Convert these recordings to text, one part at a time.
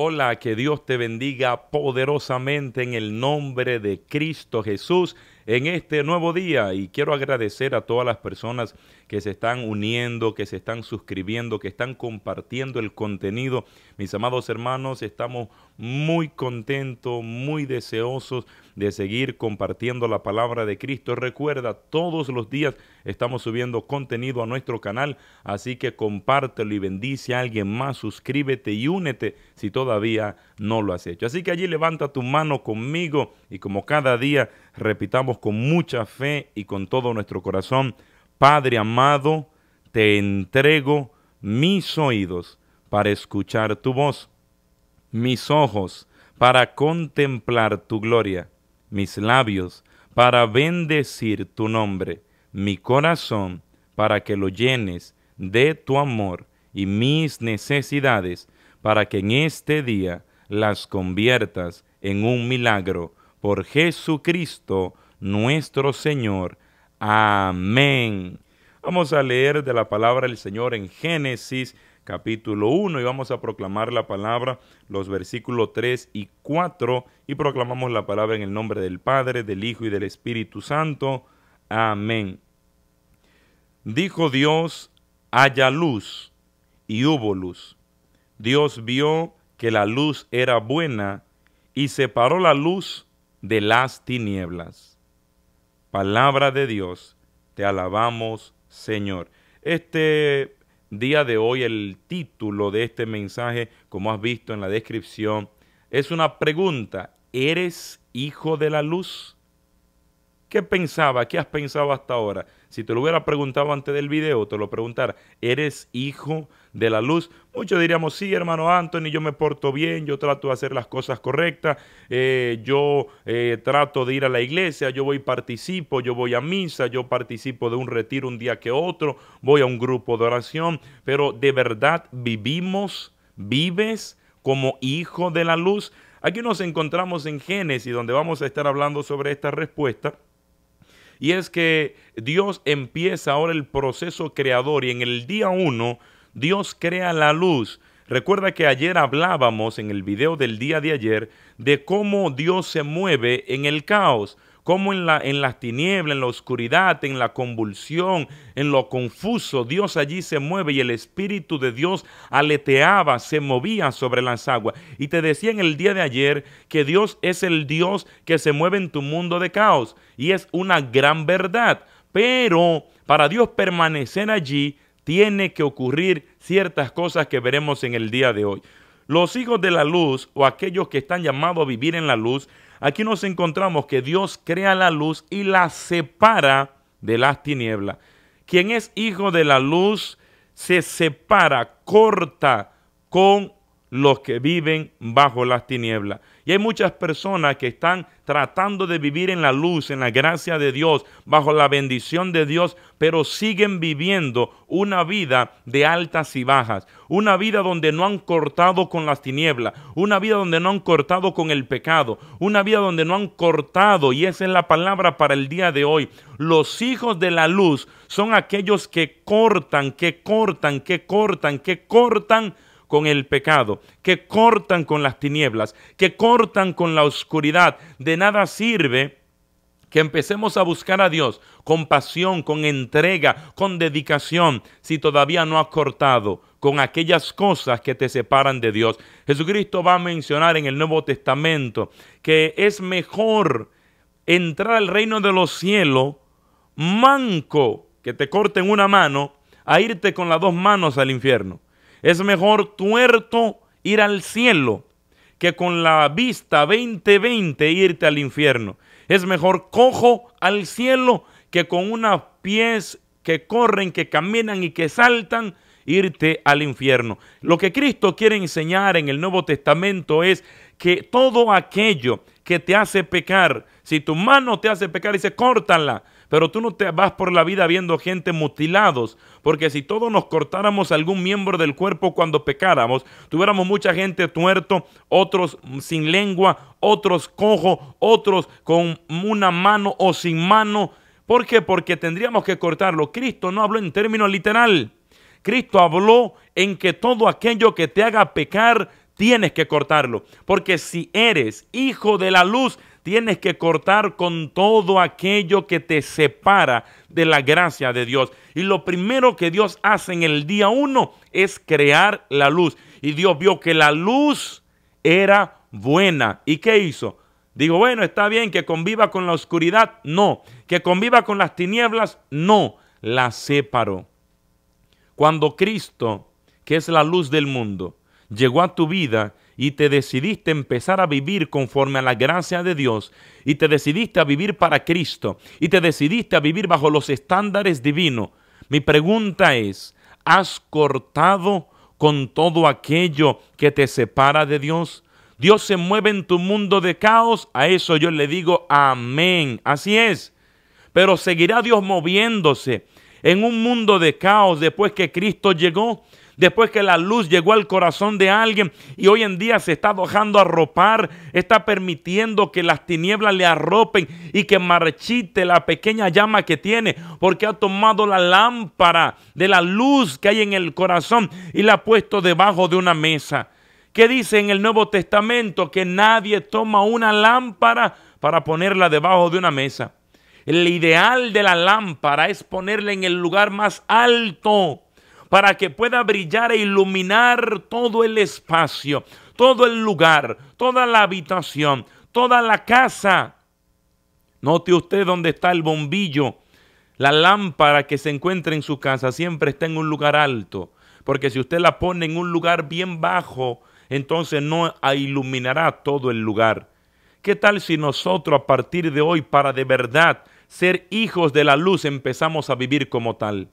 Hola, que Dios te bendiga poderosamente en el nombre de Cristo Jesús en este nuevo día y quiero agradecer a todas las personas que se están uniendo, que se están suscribiendo, que están compartiendo el contenido. Mis amados hermanos, estamos muy contentos, muy deseosos de seguir compartiendo la palabra de Cristo. Recuerda, todos los días estamos subiendo contenido a nuestro canal, así que compártelo y bendice a alguien más, suscríbete y únete si todavía no lo has hecho. Así que allí levanta tu mano conmigo y como cada día repitamos con mucha fe y con todo nuestro corazón, Padre amado, te entrego mis oídos para escuchar tu voz, mis ojos para contemplar tu gloria, mis labios para bendecir tu nombre, mi corazón para que lo llenes de tu amor y mis necesidades para que en este día las conviertas en un milagro por Jesucristo nuestro Señor. Amén. Vamos a leer de la palabra del Señor en Génesis capítulo 1 y vamos a proclamar la palabra, los versículos 3 y 4 y proclamamos la palabra en el nombre del Padre, del Hijo y del Espíritu Santo. Amén. Dijo Dios, haya luz y hubo luz. Dios vio que la luz era buena y separó la luz de las tinieblas. Palabra de Dios, te alabamos Señor. Este día de hoy el título de este mensaje, como has visto en la descripción, es una pregunta. ¿Eres hijo de la luz? ¿Qué pensaba? ¿Qué has pensado hasta ahora? Si te lo hubiera preguntado antes del video, te lo preguntara, ¿eres hijo de la luz? Muchos diríamos, sí, hermano Anthony, yo me porto bien, yo trato de hacer las cosas correctas, eh, yo eh, trato de ir a la iglesia, yo voy participo, yo voy a misa, yo participo de un retiro un día que otro, voy a un grupo de oración, pero de verdad vivimos, vives como hijo de la luz. Aquí nos encontramos en Génesis, donde vamos a estar hablando sobre esta respuesta. Y es que Dios empieza ahora el proceso creador y en el día uno Dios crea la luz. Recuerda que ayer hablábamos en el video del día de ayer de cómo Dios se mueve en el caos cómo en, la, en las tinieblas, en la oscuridad, en la convulsión, en lo confuso, Dios allí se mueve y el Espíritu de Dios aleteaba, se movía sobre las aguas. Y te decía en el día de ayer que Dios es el Dios que se mueve en tu mundo de caos. Y es una gran verdad. Pero para Dios permanecer allí, tiene que ocurrir ciertas cosas que veremos en el día de hoy. Los hijos de la luz o aquellos que están llamados a vivir en la luz Aquí nos encontramos que Dios crea la luz y la separa de las tinieblas. Quien es hijo de la luz se separa, corta con los que viven bajo las tinieblas. Y hay muchas personas que están tratando de vivir en la luz, en la gracia de Dios, bajo la bendición de Dios, pero siguen viviendo una vida de altas y bajas, una vida donde no han cortado con las tinieblas, una vida donde no han cortado con el pecado, una vida donde no han cortado, y esa es la palabra para el día de hoy. Los hijos de la luz son aquellos que cortan, que cortan, que cortan, que cortan con el pecado, que cortan con las tinieblas, que cortan con la oscuridad. De nada sirve que empecemos a buscar a Dios con pasión, con entrega, con dedicación, si todavía no has cortado con aquellas cosas que te separan de Dios. Jesucristo va a mencionar en el Nuevo Testamento que es mejor entrar al reino de los cielos manco, que te corten una mano, a irte con las dos manos al infierno. Es mejor tuerto ir al cielo que con la vista 20-20 irte al infierno. Es mejor cojo al cielo que con unos pies que corren, que caminan y que saltan, irte al infierno. Lo que Cristo quiere enseñar en el Nuevo Testamento es que todo aquello que te hace pecar, si tu mano te hace pecar, dice, córtala. Pero tú no te vas por la vida viendo gente mutilados, porque si todos nos cortáramos algún miembro del cuerpo cuando pecáramos, tuviéramos mucha gente tuerto, otros sin lengua, otros cojo, otros con una mano o sin mano. ¿Por qué? Porque tendríamos que cortarlo. Cristo no habló en términos literal. Cristo habló en que todo aquello que te haga pecar tienes que cortarlo. Porque si eres hijo de la luz, tienes que cortar con todo aquello que te separa de la gracia de Dios. Y lo primero que Dios hace en el día uno es crear la luz. Y Dios vio que la luz era buena. ¿Y qué hizo? Digo, bueno, está bien que conviva con la oscuridad. No. Que conviva con las tinieblas. No. La separó. Cuando Cristo, que es la luz del mundo, llegó a tu vida y te decidiste empezar a vivir conforme a la gracia de Dios y te decidiste a vivir para Cristo y te decidiste a vivir bajo los estándares divinos, mi pregunta es, ¿has cortado con todo aquello que te separa de Dios? Dios se mueve en tu mundo de caos, a eso yo le digo amén, así es. Pero seguirá Dios moviéndose en un mundo de caos después que Cristo llegó después que la luz llegó al corazón de alguien y hoy en día se está dejando arropar, está permitiendo que las tinieblas le arropen y que marchite la pequeña llama que tiene, porque ha tomado la lámpara de la luz que hay en el corazón y la ha puesto debajo de una mesa. ¿Qué dice en el Nuevo Testamento? Que nadie toma una lámpara para ponerla debajo de una mesa. El ideal de la lámpara es ponerla en el lugar más alto para que pueda brillar e iluminar todo el espacio, todo el lugar, toda la habitación, toda la casa. Note usted dónde está el bombillo. La lámpara que se encuentra en su casa siempre está en un lugar alto, porque si usted la pone en un lugar bien bajo, entonces no iluminará todo el lugar. ¿Qué tal si nosotros a partir de hoy, para de verdad ser hijos de la luz, empezamos a vivir como tal?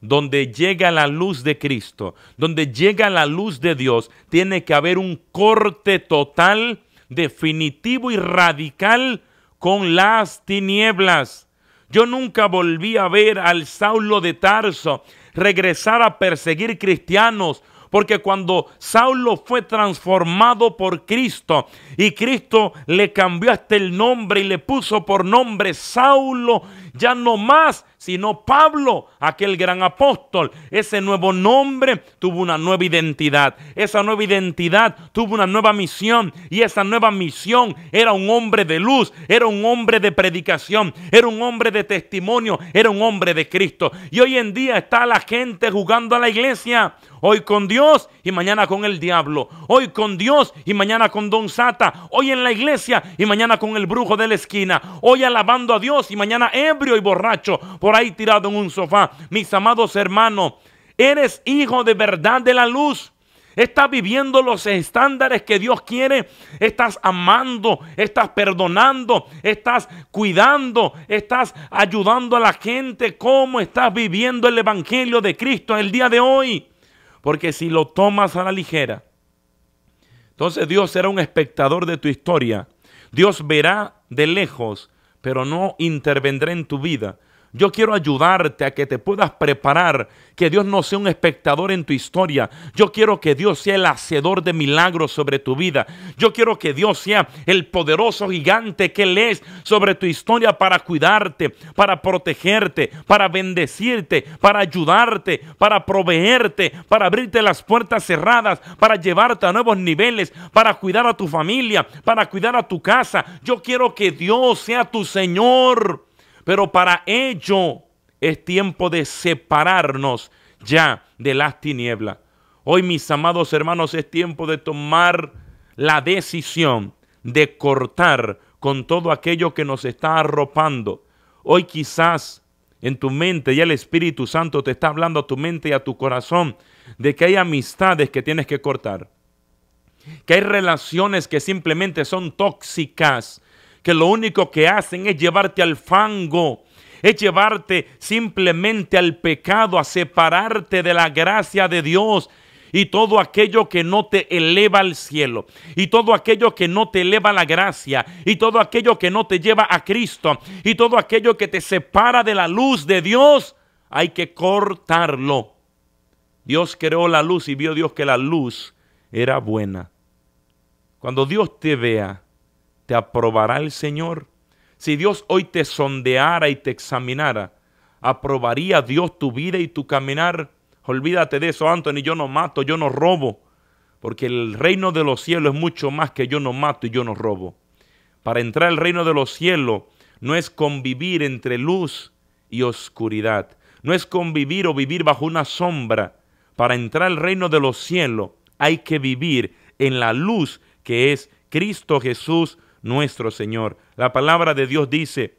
Donde llega la luz de Cristo, donde llega la luz de Dios, tiene que haber un corte total, definitivo y radical con las tinieblas. Yo nunca volví a ver al Saulo de Tarso regresar a perseguir cristianos porque cuando Saulo fue transformado por Cristo y Cristo le cambió hasta el nombre y le puso por nombre Saulo, ya no más, sino Pablo, aquel gran apóstol. Ese nuevo nombre tuvo una nueva identidad. Esa nueva identidad tuvo una nueva misión. Y esa nueva misión era un hombre de luz, era un hombre de predicación, era un hombre de testimonio, era un hombre de Cristo. Y hoy en día está la gente jugando a la iglesia. Hoy con Dios y mañana con el diablo. Hoy con Dios y mañana con Don Sata. Hoy en la iglesia y mañana con el brujo de la esquina. Hoy alabando a Dios y mañana ebrio y borracho tirado en un sofá. Mis amados hermanos, eres hijo de verdad de la luz. Estás viviendo los estándares que Dios quiere. Estás amando, estás perdonando, estás cuidando, estás ayudando a la gente. ¿Cómo estás viviendo el Evangelio de Cristo el día de hoy? Porque si lo tomas a la ligera, entonces Dios será un espectador de tu historia. Dios verá de lejos, pero no intervendrá en tu vida. Yo quiero ayudarte a que te puedas preparar, que Dios no sea un espectador en tu historia. Yo quiero que Dios sea el hacedor de milagros sobre tu vida. Yo quiero que Dios sea el poderoso gigante que Él es sobre tu historia para cuidarte, para protegerte, para bendecirte, para ayudarte, para proveerte, para abrirte las puertas cerradas, para llevarte a nuevos niveles, para cuidar a tu familia, para cuidar a tu casa. Yo quiero que Dios sea tu Señor. Pero para ello es tiempo de separarnos ya de las tinieblas. Hoy, mis amados hermanos, es tiempo de tomar la decisión de cortar con todo aquello que nos está arropando. Hoy quizás en tu mente ya el Espíritu Santo te está hablando a tu mente y a tu corazón de que hay amistades que tienes que cortar, que hay relaciones que simplemente son tóxicas, que lo único que hacen es llevarte al fango, es llevarte simplemente al pecado, a separarte de la gracia de Dios y todo aquello que no te eleva al cielo, y todo aquello que no te eleva a la gracia, y todo aquello que no te lleva a Cristo, y todo aquello que te separa de la luz de Dios, hay que cortarlo. Dios creó la luz y vio Dios que la luz era buena. Cuando Dios te vea, ¿te aprobará el Señor? Si Dios hoy te sondeara y te examinara, ¿aprobaría Dios tu vida y tu caminar? Olvídate de eso, Anthony, yo no mato, yo no robo. porque el reino de los cielos es mucho más que yo no mato y yo no robo. Para entrar al reino de los cielos no es convivir entre luz y oscuridad, no es convivir o vivir bajo una sombra. Para entrar al reino de los cielos hay que vivir en la luz que es Cristo Jesús nuestro Señor. La palabra de Dios dice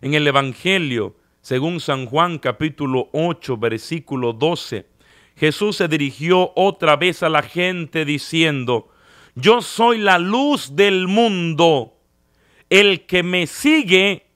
en el Evangelio, según San Juan capítulo 8, versículo 12, Jesús se dirigió otra vez a la gente diciendo, yo soy la luz del mundo. El que me sigue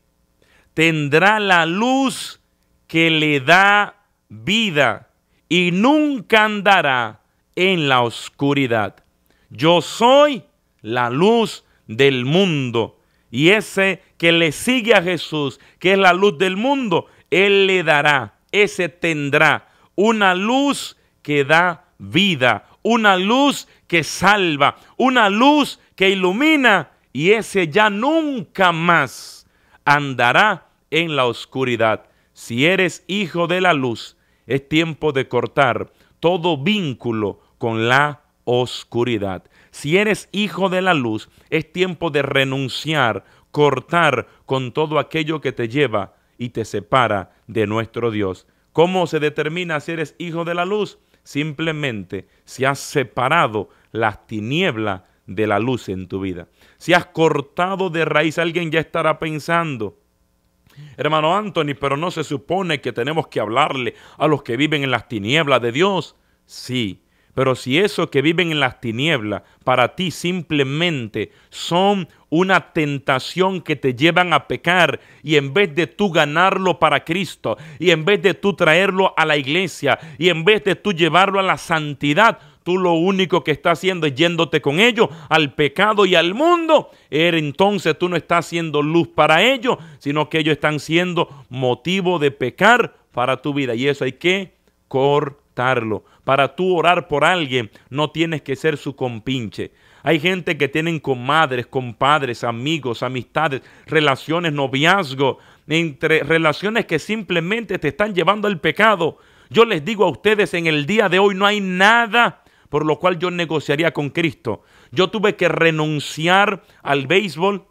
tendrá la luz que le da vida y nunca andará en la oscuridad. Yo soy la luz del mundo. Y ese que le sigue a Jesús, que es la luz del mundo, Él le dará, ese tendrá una luz que da vida, una luz que salva, una luz que ilumina y ese ya nunca más andará en la oscuridad. Si eres hijo de la luz, es tiempo de cortar todo vínculo con la oscuridad. Si eres hijo de la luz, es tiempo de renunciar, cortar con todo aquello que te lleva y te separa de nuestro Dios. ¿Cómo se determina si eres hijo de la luz? Simplemente si has separado las tinieblas de la luz en tu vida. Si has cortado de raíz, alguien ya estará pensando, hermano Anthony, pero no se supone que tenemos que hablarle a los que viven en las tinieblas de Dios. Sí, pero si esos que viven en las tinieblas para ti simplemente son una tentación que te llevan a pecar y en vez de tú ganarlo para Cristo y en vez de tú traerlo a la iglesia y en vez de tú llevarlo a la santidad, tú lo único que estás haciendo es yéndote con ellos al pecado y al mundo. Entonces tú no estás siendo luz para ellos, sino que ellos están siendo motivo de pecar para tu vida y eso hay que Para tú orar por alguien, no tienes que ser su compinche. Hay gente que tienen comadres, compadres, amigos, amistades, relaciones, noviazgo, entre relaciones que simplemente te están llevando al pecado. Yo les digo a ustedes en el día de hoy no hay nada por lo cual yo negociaría con Cristo. Yo tuve que renunciar al béisbol,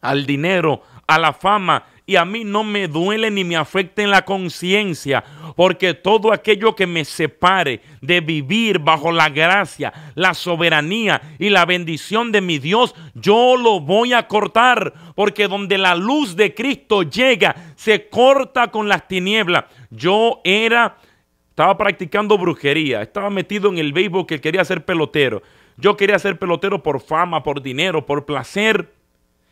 al dinero, a la fama y a mí no me duele ni me afecta en la conciencia, porque todo aquello que me separe de vivir bajo la gracia, la soberanía y la bendición de mi Dios, yo lo voy a cortar, porque donde la luz de Cristo llega, se corta con las tinieblas. Yo era, estaba practicando brujería, estaba metido en el béisbol que quería ser pelotero. Yo quería ser pelotero por fama, por dinero, por placer.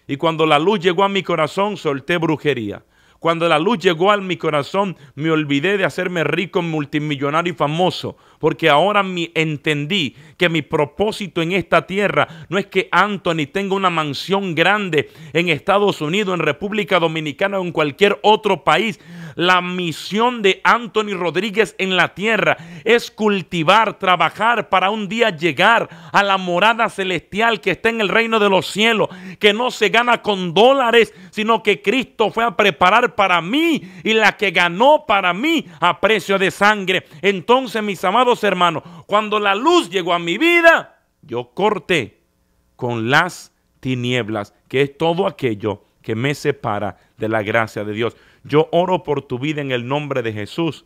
Y cuando la luz llegó a mi corazón, solté brujería. Cuando la luz llegó a mi corazón, me olvidé de hacerme rico, multimillonario y famoso, porque ahora me entendí que mi propósito en esta tierra no es que Anthony tenga una mansión grande en Estados Unidos, en República Dominicana o en cualquier otro país. La misión de Anthony Rodríguez en la tierra es cultivar, trabajar para un día llegar a la morada celestial que está en el reino de los cielos, que no se gana con dólares, sino que Cristo fue a preparar para mí y la que ganó para mí a precio de sangre. Entonces, mis amados hermanos, cuando la luz llegó a mi vida, yo corté con las tinieblas, que es todo aquello que me separa de la gracia de Dios. Yo oro por tu vida en el nombre de Jesús.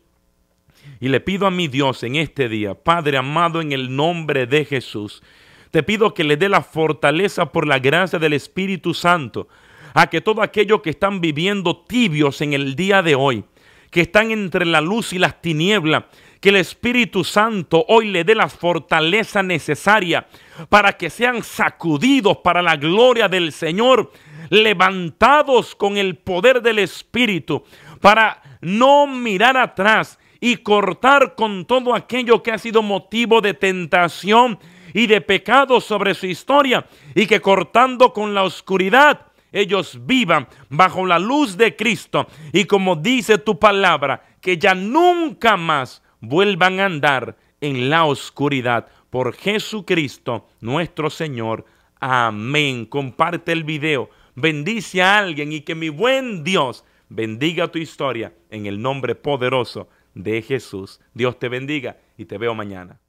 Y le pido a mi Dios en este día, Padre amado, en el nombre de Jesús, te pido que le dé la fortaleza por la gracia del Espíritu Santo a que todo aquello que están viviendo tibios en el día de hoy, que están entre la luz y las tinieblas, que el Espíritu Santo hoy le dé la fortaleza necesaria para que sean sacudidos para la gloria del Señor levantados con el poder del Espíritu para no mirar atrás y cortar con todo aquello que ha sido motivo de tentación y de pecado sobre su historia y que cortando con la oscuridad ellos vivan bajo la luz de Cristo y como dice tu palabra, que ya nunca más vuelvan a andar en la oscuridad. Por Jesucristo nuestro Señor. Amén. Comparte el video bendice a alguien y que mi buen Dios bendiga tu historia en el nombre poderoso de Jesús. Dios te bendiga y te veo mañana.